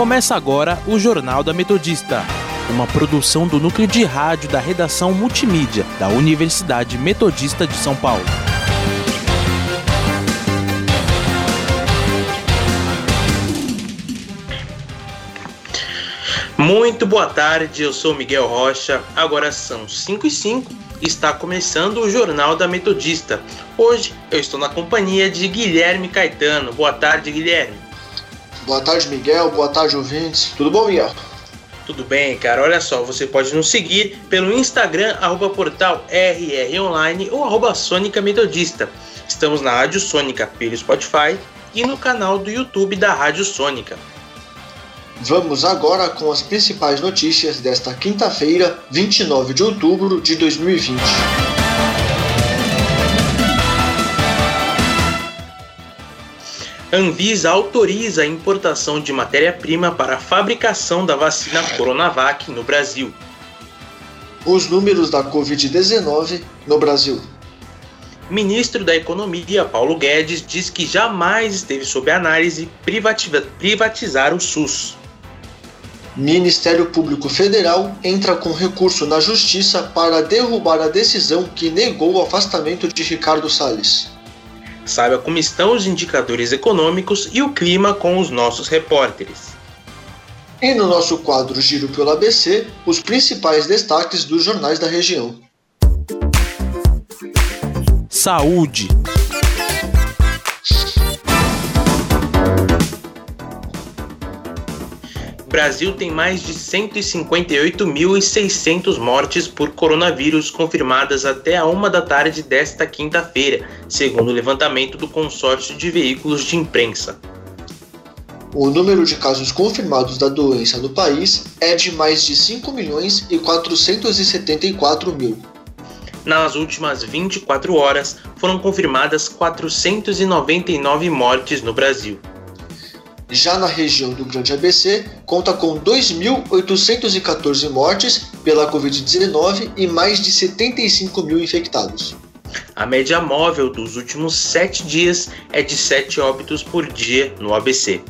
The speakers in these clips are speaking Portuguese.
Começa agora o Jornal da Metodista, uma produção do núcleo de rádio da redação multimídia da Universidade Metodista de São Paulo. Muito boa tarde, eu sou Miguel Rocha. Agora são 5 e 5 e está começando o Jornal da Metodista. Hoje eu estou na companhia de Guilherme Caetano. Boa tarde, Guilherme. Boa tarde, Miguel. Boa tarde, ouvintes. Tudo bom, Miguel? Tudo bem, cara. Olha só, você pode nos seguir pelo Instagram, arroba portal RROnline ou arroba Sônica Metodista. Estamos na Rádio Sônica pelo Spotify e no canal do YouTube da Rádio Sônica. Vamos agora com as principais notícias desta quinta-feira, 29 de outubro de 2020. Anvisa autoriza a importação de matéria-prima para a fabricação da vacina Coronavac no Brasil. Os números da Covid-19 no Brasil. Ministro da Economia, Paulo Guedes, diz que jamais esteve sob análise privatizar o SUS. Ministério Público Federal entra com recurso na Justiça para derrubar a decisão que negou o afastamento de Ricardo Salles. Saiba como estão os indicadores econômicos e o clima com os nossos repórteres. E no nosso quadro Giro pelo ABC, os principais destaques dos jornais da região. Saúde. Brasil tem mais de 158.600 mortes por coronavírus confirmadas até a uma da tarde desta quinta-feira, segundo o levantamento do consórcio de veículos de imprensa. O número de casos confirmados da doença no país é de mais de 5 milhões e 474 mil. Nas últimas 24 horas, foram confirmadas 499 mortes no Brasil. Já na região do Grande ABC, conta com 2.814 mortes pela Covid-19 e mais de 75 mil infectados. A média móvel dos últimos sete dias é de 7 óbitos por dia no ABC.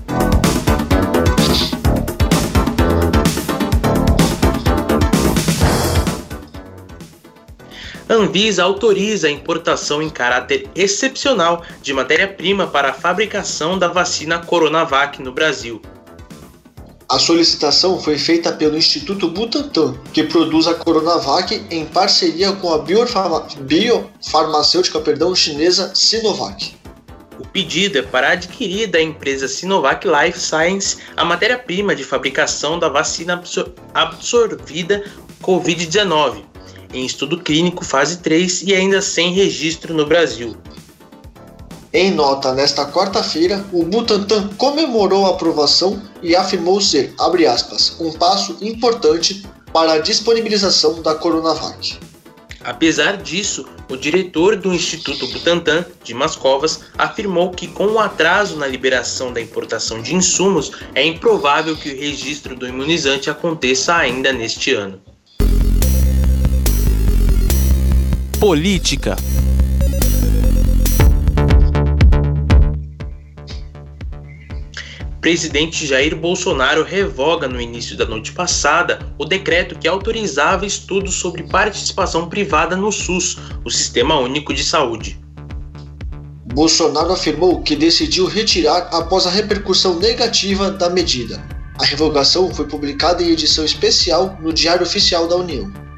Anvisa autoriza a importação em caráter excepcional de matéria-prima para a fabricação da vacina Coronavac no Brasil. A solicitação foi feita pelo Instituto Butantan, que produz a Coronavac em parceria com a biofarma... biofarmacêutica perdão, chinesa Sinovac. O pedido é para adquirir da empresa Sinovac Life Science a matéria-prima de fabricação da vacina absor... absorvida Covid-19, em estudo clínico fase 3 e ainda sem registro no Brasil. Em nota nesta quarta-feira, o Butantan comemorou a aprovação e afirmou ser, abre aspas, um passo importante para a disponibilização da Coronavac. Apesar disso, o diretor do Instituto Butantan, Dimas Covas, afirmou que com o atraso na liberação da importação de insumos, é improvável que o registro do imunizante aconteça ainda neste ano. Política. Presidente Jair Bolsonaro revoga no início da noite passada o decreto que autorizava estudos sobre participação privada no SUS, o Sistema Único de Saúde. Bolsonaro afirmou que decidiu retirar após a repercussão negativa da medida. A revogação foi publicada em edição especial no Diário Oficial da União.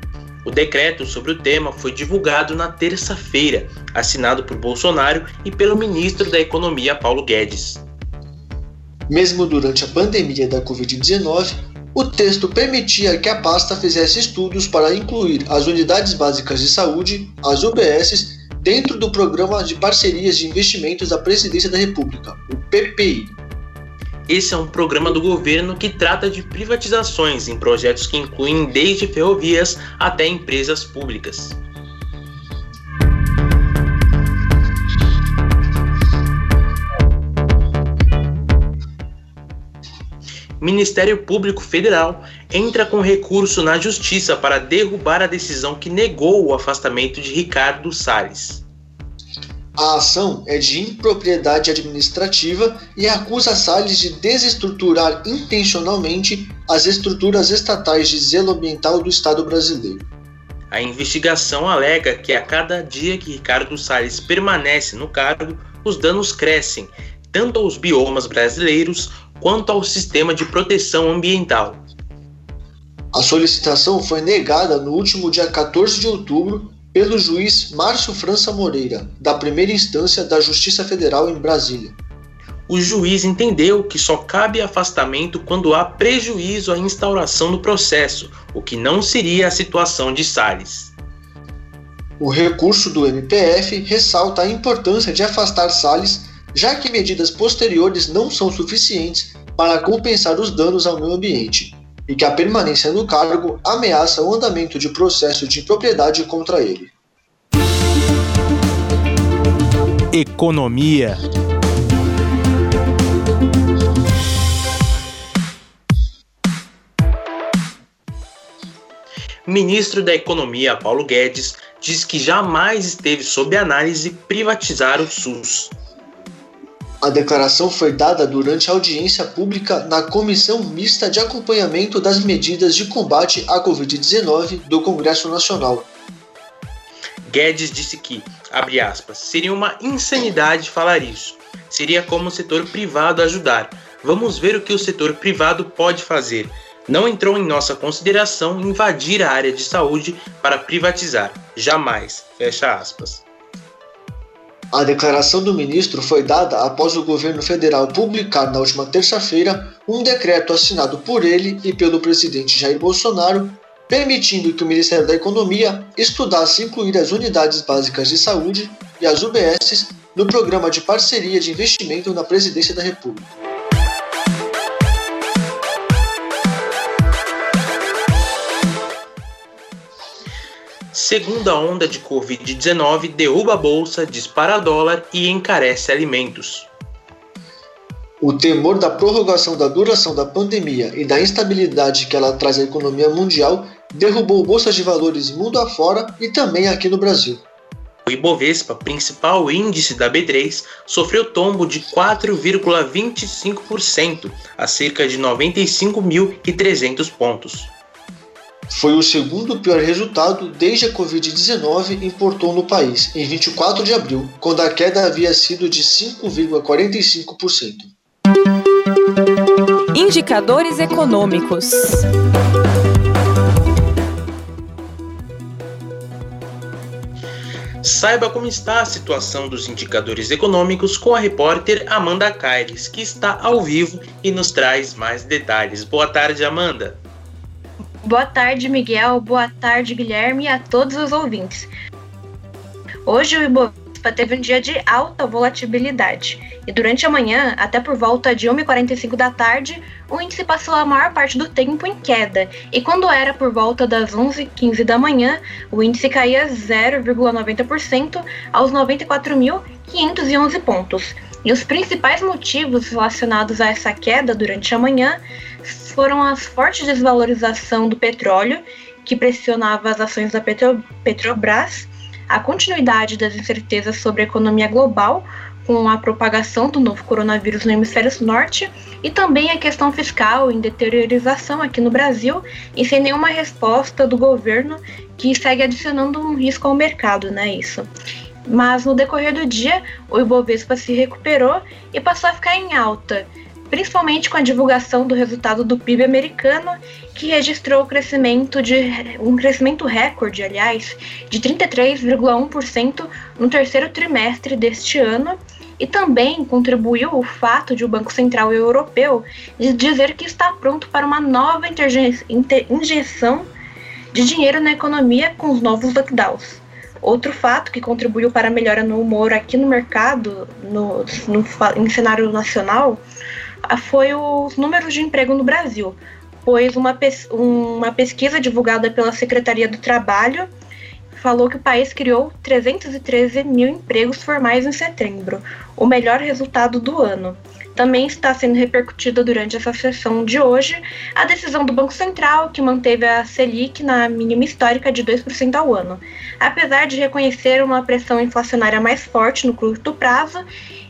O decreto sobre o tema foi divulgado na terça-feira, assinado por Bolsonaro e pelo ministro da Economia Paulo Guedes. Mesmo durante a pandemia da Covid-19, o texto permitia que a pasta fizesse estudos para incluir as unidades básicas de saúde, as UBSs, dentro do Programa de Parcerias de Investimentos da Presidência da República, o PPI. Esse é um programa do governo que trata de privatizações em projetos que incluem desde ferrovias até empresas públicas. Ministério Público Federal entra com recurso na Justiça para derrubar a decisão que negou o afastamento de Ricardo Salles. A ação é de impropriedade administrativa e acusa Salles de desestruturar intencionalmente as estruturas estatais de zelo ambiental do Estado brasileiro. A investigação alega que a cada dia que Ricardo Salles permanece no cargo, os danos crescem, tanto aos biomas brasileiros quanto ao sistema de proteção ambiental. A solicitação foi negada no último dia 14 de outubro pelo juiz Márcio França Moreira, da primeira instância da Justiça Federal em Brasília. O juiz entendeu que só cabe afastamento quando há prejuízo à instauração do processo, o que não seria a situação de Salles. O recurso do MPF ressalta a importância de afastar Salles, já que medidas posteriores não são suficientes para compensar os danos ao meio ambiente e que a permanência no cargo ameaça o andamento de processo de propriedade contra ele. Economia. Ministro da Economia Paulo Guedes diz que jamais esteve sob análise privatizar o SUS. A declaração foi dada durante a audiência pública na Comissão Mista de Acompanhamento das Medidas de Combate à Covid-19 do Congresso Nacional. Guedes disse que, abre aspas, seria uma insanidade falar isso. Seria como o setor privado ajudar. Vamos ver o que o setor privado pode fazer. Não entrou em nossa consideração invadir a área de saúde para privatizar. Jamais. Fecha aspas. A declaração do ministro foi dada após o governo federal publicar na última terça-feira um decreto assinado por ele e pelo presidente Jair Bolsonaro, permitindo que o Ministério da Economia estudasse incluir as unidades básicas de saúde e as UBSs no programa de parceria de investimento na presidência da República. Segunda onda de Covid-19 derruba a bolsa, dispara dólar e encarece alimentos. O temor da prorrogação da duração da pandemia e da instabilidade que ela traz à economia mundial derrubou bolsas de valores mundo afora e também aqui no Brasil. O Ibovespa, principal índice da B3, sofreu tombo de 4,25% a cerca de 95.300 pontos. Foi o segundo pior resultado desde a Covid-19 importou no país, em 24 de abril, quando a queda havia sido de 5,45%. Indicadores econômicos. Saiba como está a situação dos indicadores econômicos com a repórter Amanda Caires, que está ao vivo e nos traz mais detalhes. Boa tarde, Amanda. Boa tarde, Miguel. Boa tarde, Guilherme e a todos os ouvintes. Hoje o Ibovespa teve um dia de alta volatilidade e durante a manhã, até por volta de 1h45 da tarde, o índice passou a maior parte do tempo em queda e quando era por volta das 11h15 da manhã, o índice caía 0,90% aos 94.511 pontos. E os principais motivos relacionados a essa queda durante a manhã foram a forte desvalorização do petróleo, que pressionava as ações da Petro, Petrobras, a continuidade das incertezas sobre a economia global, com a propagação do novo coronavírus no hemisfério norte, e também a questão fiscal em deteriorização aqui no Brasil, e sem nenhuma resposta do governo, que segue adicionando um risco ao mercado, né? Isso. Mas no decorrer do dia, o Ibovespa se recuperou e passou a ficar em alta, principalmente com a divulgação do resultado do PIB americano, que registrou crescimento de um crescimento recorde, aliás, de 33,1% no terceiro trimestre deste ano, e também contribuiu o fato de o Banco Central Europeu dizer que está pronto para uma nova injeção de dinheiro na economia com os novos lockdowns. Outro fato que contribuiu para a melhora no humor aqui no mercado, no, no, em cenário nacional, foi os números de emprego no Brasil, pois uma, pes uma pesquisa divulgada pela Secretaria do Trabalho falou que o país criou 313 mil empregos formais em setembro, o melhor resultado do ano. Também está sendo repercutida durante essa sessão de hoje a decisão do Banco Central, que manteve a Selic na mínima histórica de 2% ao ano. Apesar de reconhecer uma pressão inflacionária mais forte no curto prazo,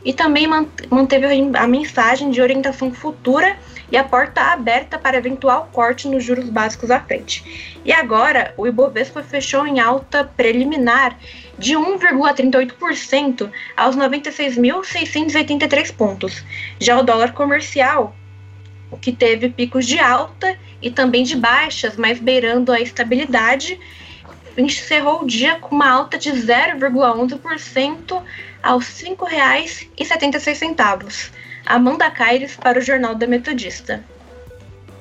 e também manteve a mensagem de orientação futura e a porta aberta para eventual corte nos juros básicos à frente. E agora, o Ibovespa fechou em alta preliminar de 1,38% aos 96.683 pontos. Já o dólar comercial, que teve picos de alta e também de baixas, mas beirando a estabilidade, encerrou o dia com uma alta de 0,11% aos R$ 5,76. Amanda Caires para o Jornal da Metodista.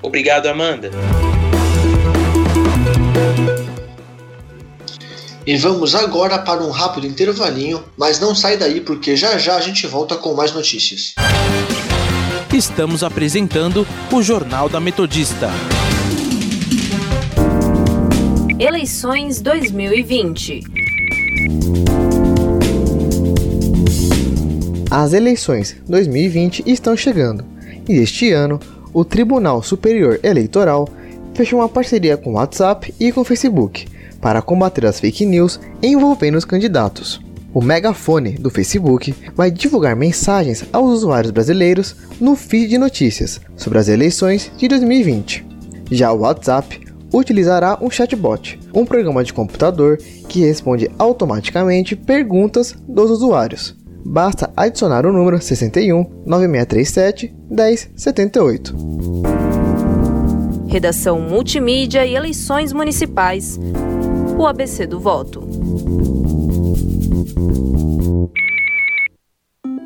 Obrigado, Amanda. E vamos agora para um rápido intervalinho, mas não sai daí porque já já a gente volta com mais notícias. Estamos apresentando o Jornal da Metodista. Eleições 2020. As eleições 2020 estão chegando e este ano o Tribunal Superior Eleitoral fechou uma parceria com o WhatsApp e com o Facebook para combater as fake news envolvendo os candidatos. O megafone do Facebook vai divulgar mensagens aos usuários brasileiros no feed de notícias sobre as eleições de 2020. Já o WhatsApp utilizará um chatbot, um programa de computador que responde automaticamente perguntas dos usuários. Basta adicionar o número 61 9637 1078. Redação Multimídia e Eleições Municipais. O ABC do Voto.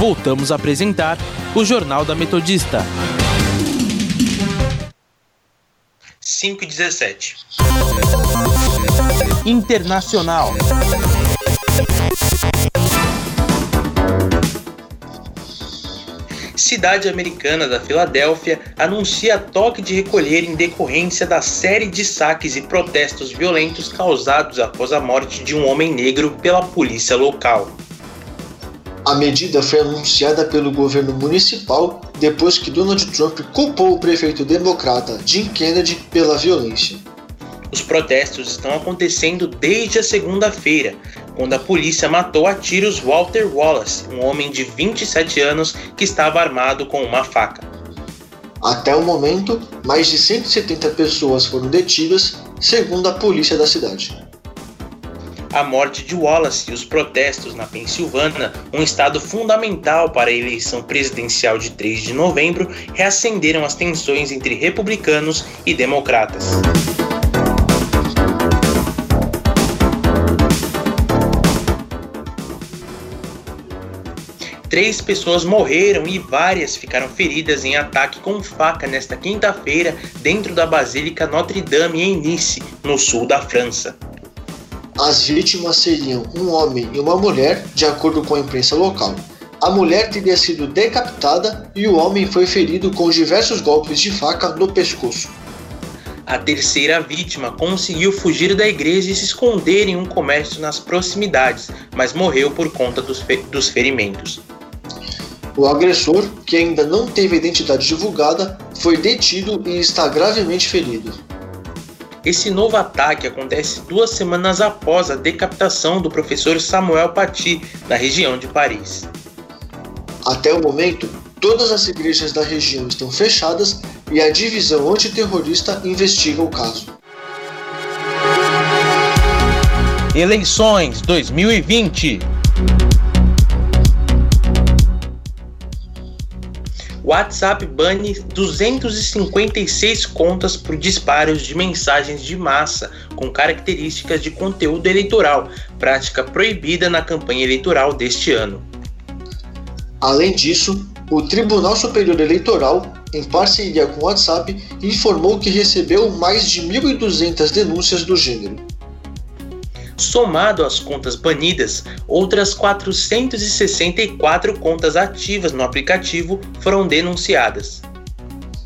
voltamos a apresentar o Jornal da Metodista. 5 e 17. Internacional. Cidade americana da Filadélfia anuncia toque de recolher em decorrência da série de saques e protestos violentos causados após a morte de um homem negro pela polícia local. A medida foi anunciada pelo governo municipal depois que Donald Trump culpou o prefeito democrata Jim Kennedy pela violência. Os protestos estão acontecendo desde a segunda-feira, quando a polícia matou a tiros Walter Wallace, um homem de 27 anos que estava armado com uma faca. Até o momento, mais de 170 pessoas foram detidas, segundo a polícia da cidade. A morte de Wallace e os protestos na Pensilvânia, um estado fundamental para a eleição presidencial de 3 de novembro, reacenderam as tensões entre republicanos e democratas. Três pessoas morreram e várias ficaram feridas em ataque com faca nesta quinta-feira dentro da Basílica Notre-Dame em Nice, no sul da França. As vítimas seriam um homem e uma mulher, de acordo com a imprensa local. A mulher teria sido decapitada e o homem foi ferido com diversos golpes de faca no pescoço. A terceira vítima conseguiu fugir da igreja e se esconder em um comércio nas proximidades, mas morreu por conta dos, fe dos ferimentos. O agressor, que ainda não teve identidade divulgada, foi detido e está gravemente ferido. Esse novo ataque acontece duas semanas após a decapitação do professor Samuel Paty, na região de Paris. Até o momento, todas as igrejas da região estão fechadas e a divisão antiterrorista investiga o caso. Eleições 2020 WhatsApp bane 256 contas por disparos de mensagens de massa com características de conteúdo eleitoral, prática proibida na campanha eleitoral deste ano. Além disso, o Tribunal Superior Eleitoral, em parceria com o WhatsApp, informou que recebeu mais de 1.200 denúncias do gênero. Somado às contas banidas, outras 464 contas ativas no aplicativo foram denunciadas.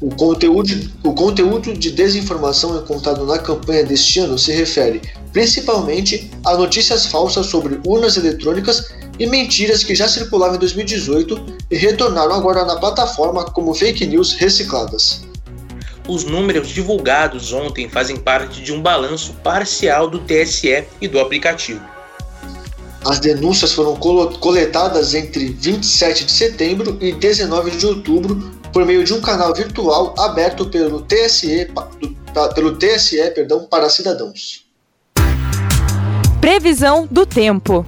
O conteúdo, o conteúdo de desinformação encontrado na campanha deste ano se refere principalmente a notícias falsas sobre urnas eletrônicas e mentiras que já circulavam em 2018 e retornaram agora na plataforma como fake news recicladas. Os números divulgados ontem fazem parte de um balanço parcial do TSE e do aplicativo. As denúncias foram coletadas entre 27 de setembro e 19 de outubro por meio de um canal virtual aberto pelo TSE, pelo TSE perdão, para cidadãos. Previsão do tempo.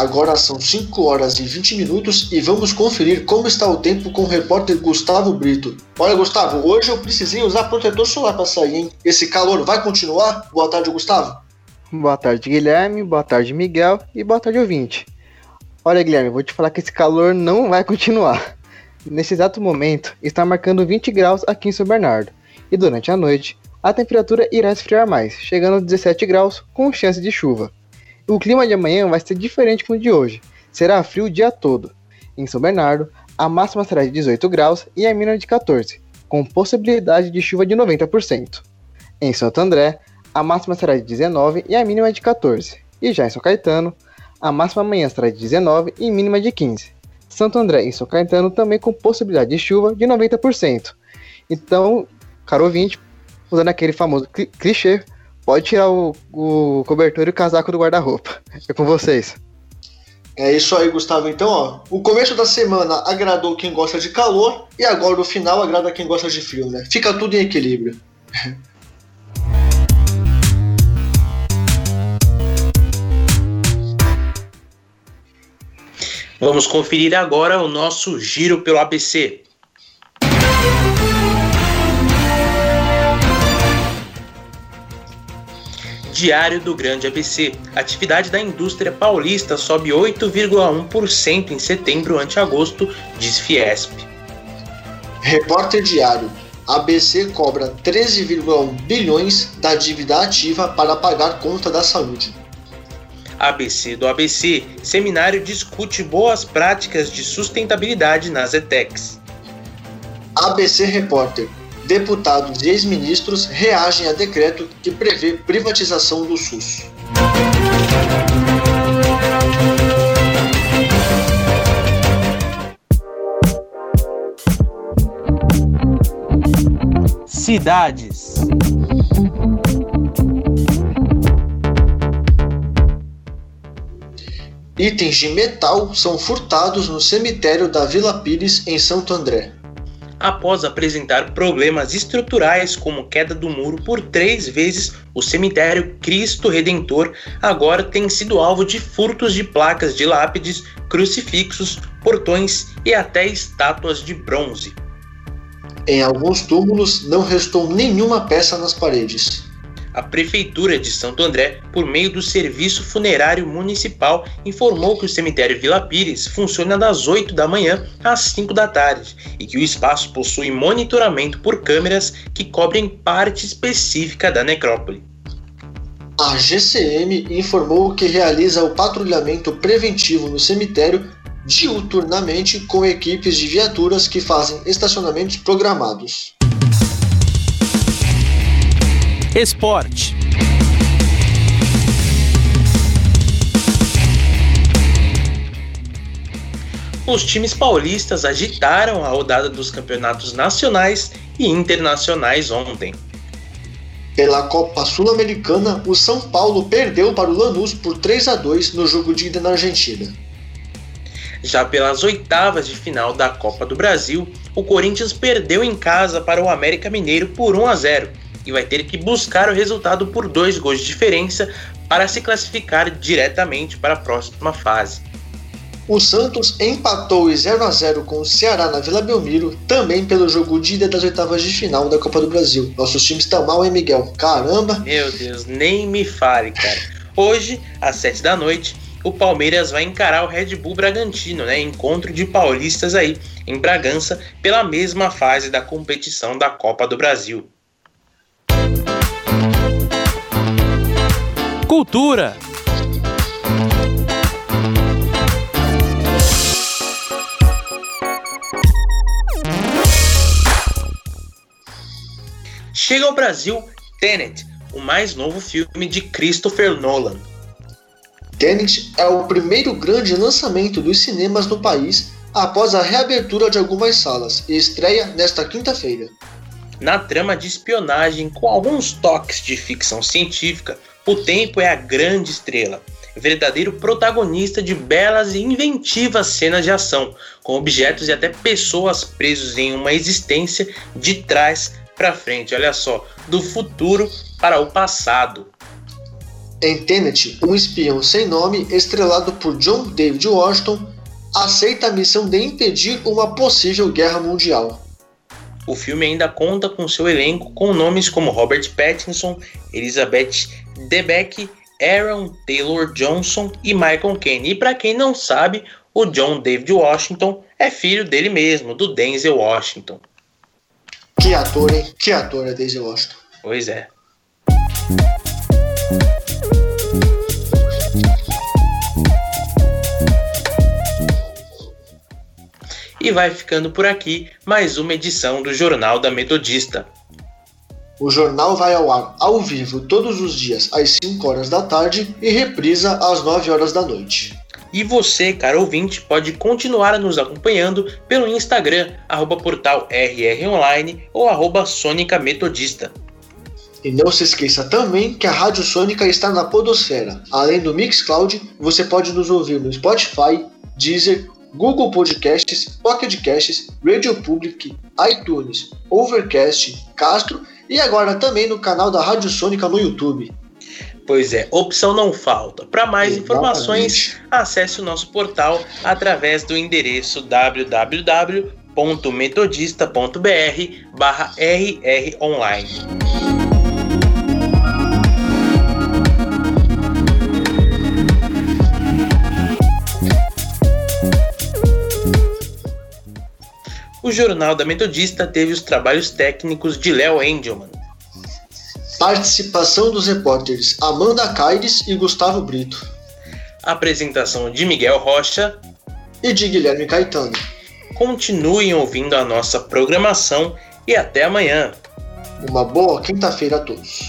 Agora são 5 horas e 20 minutos e vamos conferir como está o tempo com o repórter Gustavo Brito. Olha, Gustavo, hoje eu precisei usar protetor solar para sair, hein? Esse calor vai continuar? Boa tarde, Gustavo. Boa tarde, Guilherme. Boa tarde, Miguel. E boa tarde, ouvinte. Olha, Guilherme, vou te falar que esse calor não vai continuar. Nesse exato momento, está marcando 20 graus aqui em São Bernardo. E durante a noite, a temperatura irá esfriar mais, chegando a 17 graus, com chance de chuva. O clima de amanhã vai ser diferente com o de hoje. Será frio o dia todo. Em São Bernardo, a máxima será de 18 graus e a mínima de 14, com possibilidade de chuva de 90%. Em Santo André, a máxima será de 19 e a mínima de 14. E já em São Caetano, a máxima amanhã será de 19 e mínima de 15. Santo André e São Caetano também com possibilidade de chuva de 90%. Então, caro ouvinte, usando aquele famoso clichê, Pode tirar o, o cobertor e o casaco do guarda-roupa. É com vocês. É isso aí, Gustavo. Então, ó, o começo da semana agradou quem gosta de calor e agora o final agrada quem gosta de frio, né? Fica tudo em equilíbrio. Vamos conferir agora o nosso giro pelo ABC. Diário do Grande ABC. Atividade da indústria paulista sobe 8,1% em setembro ante agosto, diz Fiesp. Repórter Diário. ABC cobra 13,1 bilhões da dívida ativa para pagar conta da saúde. ABC do ABC, seminário discute boas práticas de sustentabilidade nas ETECs. ABC Repórter deputados e ex-ministros reagem a decreto que prevê privatização do SUS. Cidades. Itens de metal são furtados no cemitério da Vila Pires, em Santo André após apresentar problemas estruturais como queda do muro por três vezes, o cemitério Cristo Redentor agora tem sido alvo de furtos de placas de lápides, crucifixos, portões e até estátuas de bronze. Em alguns túmulos não restou nenhuma peça nas paredes a Prefeitura de Santo André, por meio do Serviço Funerário Municipal, informou que o cemitério Vila Pires funciona das 8 da manhã às 5 da tarde e que o espaço possui monitoramento por câmeras que cobrem parte específica da necrópole. A GCM informou que realiza o patrulhamento preventivo no cemitério diuturnamente com equipes de viaturas que fazem estacionamentos programados. Esporte. Os times paulistas agitaram a rodada dos campeonatos nacionais e internacionais ontem. Pela Copa Sul-Americana, o São Paulo perdeu para o Lanús por 3 a 2 no jogo de ida na Argentina. Já pelas oitavas de final da Copa do Brasil, o Corinthians perdeu em casa para o América Mineiro por 1 a 0 e vai ter que buscar o resultado por dois gols de diferença para se classificar diretamente para a próxima fase. O Santos empatou em 0 a 0 com o Ceará na Vila Belmiro, também pelo jogo de ida das oitavas de final da Copa do Brasil. Nossos times estão mal, hein, Miguel? Caramba! Meu Deus, nem me fale, cara. Hoje, às 7 da noite, o Palmeiras vai encarar o Red Bull Bragantino, né? Encontro de paulistas aí em Bragança pela mesma fase da competição da Copa do Brasil. Cultura. Chega ao Brasil Tenet, o mais novo filme de Christopher Nolan. Tenet é o primeiro grande lançamento dos cinemas no país após a reabertura de algumas salas e estreia nesta quinta-feira. Na trama de espionagem com alguns toques de ficção científica, o tempo é a grande estrela, verdadeiro protagonista de belas e inventivas cenas de ação, com objetos e até pessoas presos em uma existência de trás para frente. Olha só, do futuro para o passado. Em Tenet, um espião sem nome, estrelado por John David Washington, aceita a missão de impedir uma possível guerra mundial. O filme ainda conta com seu elenco com nomes como Robert Pattinson, Elizabeth Debicki, Aaron Taylor Johnson e Michael Caine. E para quem não sabe, o John David Washington é filho dele mesmo, do Denzel Washington. Que ator, hein? Que ator é Denzel Washington. Pois é. E vai ficando por aqui mais uma edição do Jornal da Metodista. O jornal vai ao ar ao vivo todos os dias às 5 horas da tarde e reprisa às 9 horas da noite. E você, caro ouvinte, pode continuar nos acompanhando pelo Instagram, arroba portal rronline ou arroba Sônica Metodista. E não se esqueça também que a Rádio Sônica está na Podosfera. Além do Mixcloud, você pode nos ouvir no Spotify, Deezer, Google Podcasts, Pocket Casts, Radio Public, iTunes, Overcast, Castro e agora também no canal da Rádio Sônica no YouTube. Pois é, opção não falta. Para mais Exatamente. informações, acesse o nosso portal através do endereço www.metodista.br/rronline. O Jornal da Metodista teve os trabalhos técnicos de Léo Engelman. Participação dos repórteres Amanda Caires e Gustavo Brito. Apresentação de Miguel Rocha e de Guilherme Caetano. Continuem ouvindo a nossa programação e até amanhã. Uma boa quinta-feira a todos.